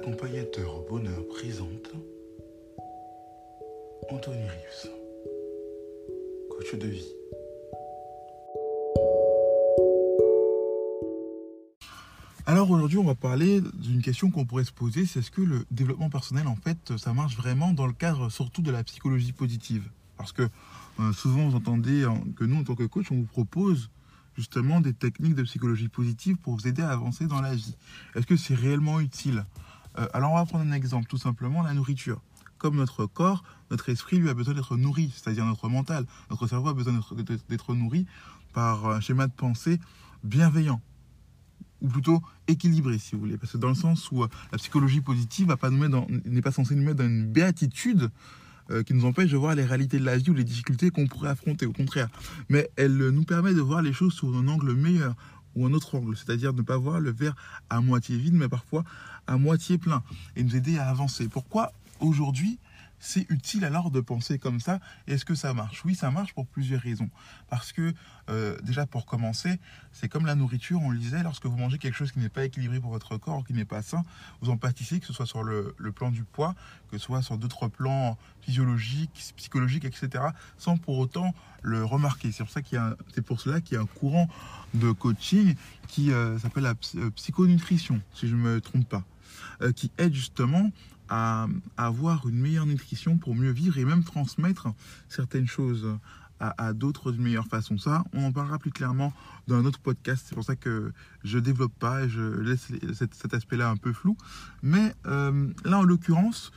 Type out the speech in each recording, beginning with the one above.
Accompagnateur bonheur présente Anthony Rius, coach de vie. Alors aujourd'hui, on va parler d'une question qu'on pourrait se poser, c'est est-ce que le développement personnel, en fait, ça marche vraiment dans le cadre surtout de la psychologie positive? Parce que euh, souvent, vous entendez que nous, en tant que coach, on vous propose justement des techniques de psychologie positive pour vous aider à avancer dans la vie. Est-ce que c'est réellement utile? Alors on va prendre un exemple, tout simplement la nourriture. Comme notre corps, notre esprit lui a besoin d'être nourri, c'est-à-dire notre mental, notre cerveau a besoin d'être- nourri par un schéma de pensée bienveillant. Ou plutôt équilibré si vous voulez. Parce que dans le sens où euh, la psychologie positive n'est pas censée nous mettre dans une béatitude euh, qui nous empêche de voir les réalités de la vie ou les difficultés qu'on pourrait affronter au contraire. Mais elle euh, nous permet de voir les choses sous un angle meilleur ou un autre angle c'est-à-dire ne pas voir le verre à moitié vide mais parfois à moitié plein. Et nous aider à avancer. Pourquoi aujourd'hui c'est utile alors de penser comme ça Est-ce que ça marche? Oui, ça marche pour plusieurs raisons. Parce que, euh, déjà pour commencer, c'est comme la nourriture, on le disait, lorsque vous mangez quelque chose qui n'est pas équilibré pour votre corps, qui n'est pas sain, vous en pâtissez, que ce soit sur le, plan du poids, que ce soit sur d'autres plans physiologiques, psychologiques, etc., sans pour autant le remarquer. C'est pour, ça qu'il y a c'est pour cela qu'il y a un courant de coaching qui euh, s'appelle la euh, psychonutrition, si je ne me trompe pas, qui aide justement à, avoir une meilleure nutrition pour mieux vivre et même transmettre certaines choses à, d'autres d'une meilleure façon. Ça, on en parlera plus clairement dans un autre podcast. C'est pour ça que je développe pas et je laisse cet, aspect-là un peu flou. Mais euh, là, en l'occurrence,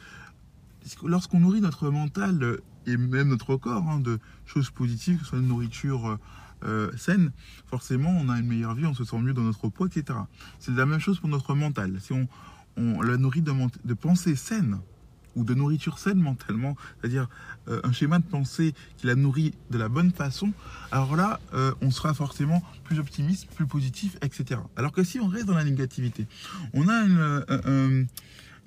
lorsqu'on nourrit notre mental euh, et même notre corps hein, de choses positives, que ce soit une nourriture euh, saine, forcément, on a une meilleure vie, on se sent mieux dans notre poids, etc. C'est la même chose pour notre mental. Si on, on la nourrit de, pensées saines ou de nourriture saine mentalement, c'est-à-dire euh, un schéma de pensée qui la nourrit de la bonne façon, alors là, euh, on sera forcément plus optimiste, plus positif, etc. Alors que si on reste dans la négativité, on a euh,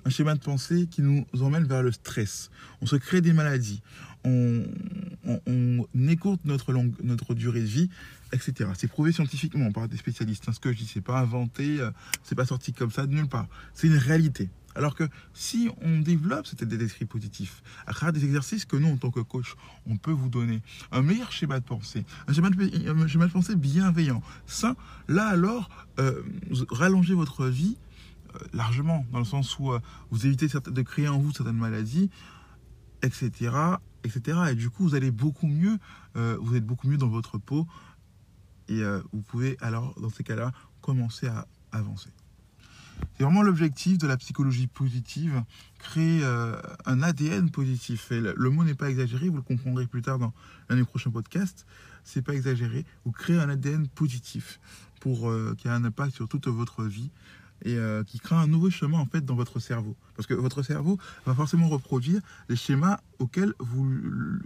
un schéma de pensée qui nous emmène vers le stress. On se crée des maladies, on, on, écourte notre, longue, notre durée de vie, etc. C'est prouvé scientifiquement par des spécialistes. hein. Ce que je dis, c'est pas inventé, euh, c'est pas sorti comme ça de nulle part. C'est une réalité. Alors que si on développe cet état d'esprit positif, à travers des exercices que nous, en tant que coach, on peut vous donner un meilleur schéma de pensée, un schéma de, pensée bienveillant, sain, là alors, euh, rallongez votre vie euh, largement, dans le sens où vous évitez de créer en vous certaines maladies, etc., etc. Et du coup, vous allez beaucoup mieux, euh, vous êtes beaucoup mieux dans votre peau, et euh, vous pouvez alors, dans ces cas-là, commencer à avancer. C'est vraiment l'objectif de la psychologie positive, créer euh, un ADN positif. Et le, mot n'est pas exagéré, vous le comprendrez plus tard dans l'un des prochains podcasts. C'est pas exagéré. Vous créez un ADN positif pour euh, qui a un impact sur toute votre vie et euh, qui crée un nouveau chemin en fait dans votre cerveau. Parce que votre cerveau va forcément reproduire les schémas auxquels vous,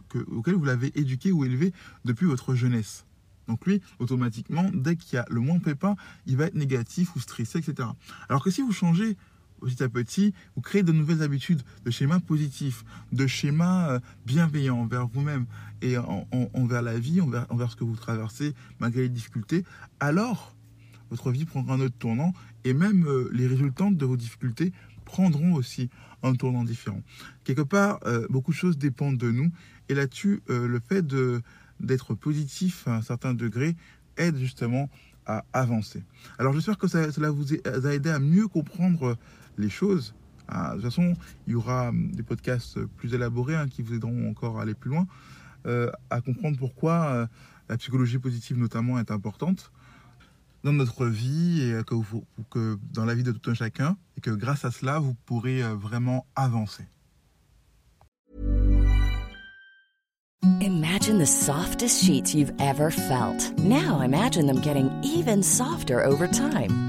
que- auxquels vous l'avez éduqué ou élevé depuis votre jeunesse. Donc lui, automatiquement, dès qu'il y a le moins pépin, il va être négatif ou stressé, etc. Alors que si vous changez petit à petit, vous créez de nouvelles habitudes, de schémas positifs, de schémas euh, bienveillants envers vous-même et en- en- envers la vie, envers ce que vous traversez, malgré les difficultés, alors votre vie prendra un autre tournant et même euh, les résultantes de vos difficultés prendront aussi un tournant différent. Quelque part, euh, beaucoup de choses dépendent de nous. Et là-dessus, euh, le fait d'être positif à un certain degré aide justement à avancer. Alors j'espère que cela vous a aidé à mieux comprendre les choses. Ah, de toute façon, il y aura hum, des podcasts plus élaborés hein, qui vous aideront encore à aller plus loin, à comprendre pourquoi la psychologie positive notamment est importante dans notre vie et que, vous, que dans la vie de tout un chacun et que grâce à cela, vous pourrez euh, vraiment avancer. Imagine the softest sheets you've ever felt. Now imagine them getting even softer over time.